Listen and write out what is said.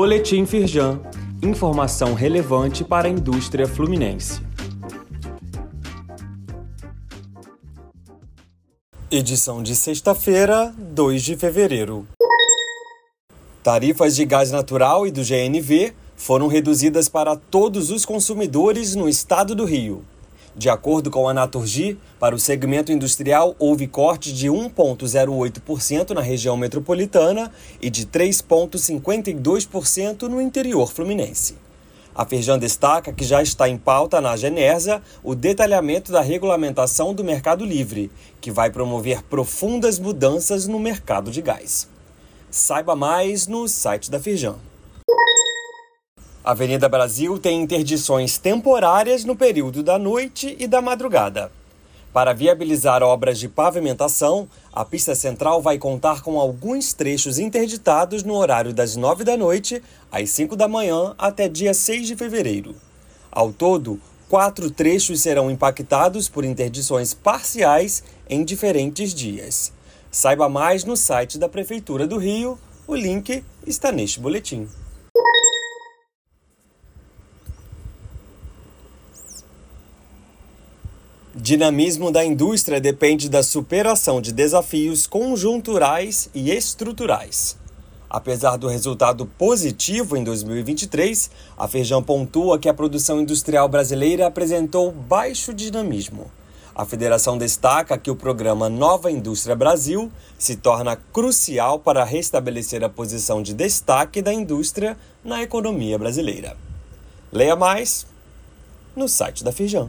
Boletim Firjan. Informação relevante para a indústria fluminense. Edição de sexta-feira, 2 de fevereiro. Tarifas de gás natural e do GNV foram reduzidas para todos os consumidores no estado do Rio. De acordo com a Naturgy, para o segmento industrial houve corte de 1,08% na região metropolitana e de 3,52% no interior fluminense. A Feijão destaca que já está em pauta na Genersa o detalhamento da regulamentação do mercado livre, que vai promover profundas mudanças no mercado de gás. Saiba mais no site da Feijão. A Avenida Brasil tem interdições temporárias no período da noite e da madrugada. Para viabilizar obras de pavimentação, a pista central vai contar com alguns trechos interditados no horário das 9 da noite às 5 da manhã até dia 6 de fevereiro. Ao todo, quatro trechos serão impactados por interdições parciais em diferentes dias. Saiba mais no site da Prefeitura do Rio, o link está neste boletim. Dinamismo da indústria depende da superação de desafios conjunturais e estruturais. Apesar do resultado positivo em 2023, a Feijão pontua que a produção industrial brasileira apresentou baixo dinamismo. A federação destaca que o programa Nova Indústria Brasil se torna crucial para restabelecer a posição de destaque da indústria na economia brasileira. Leia mais no site da Feijão.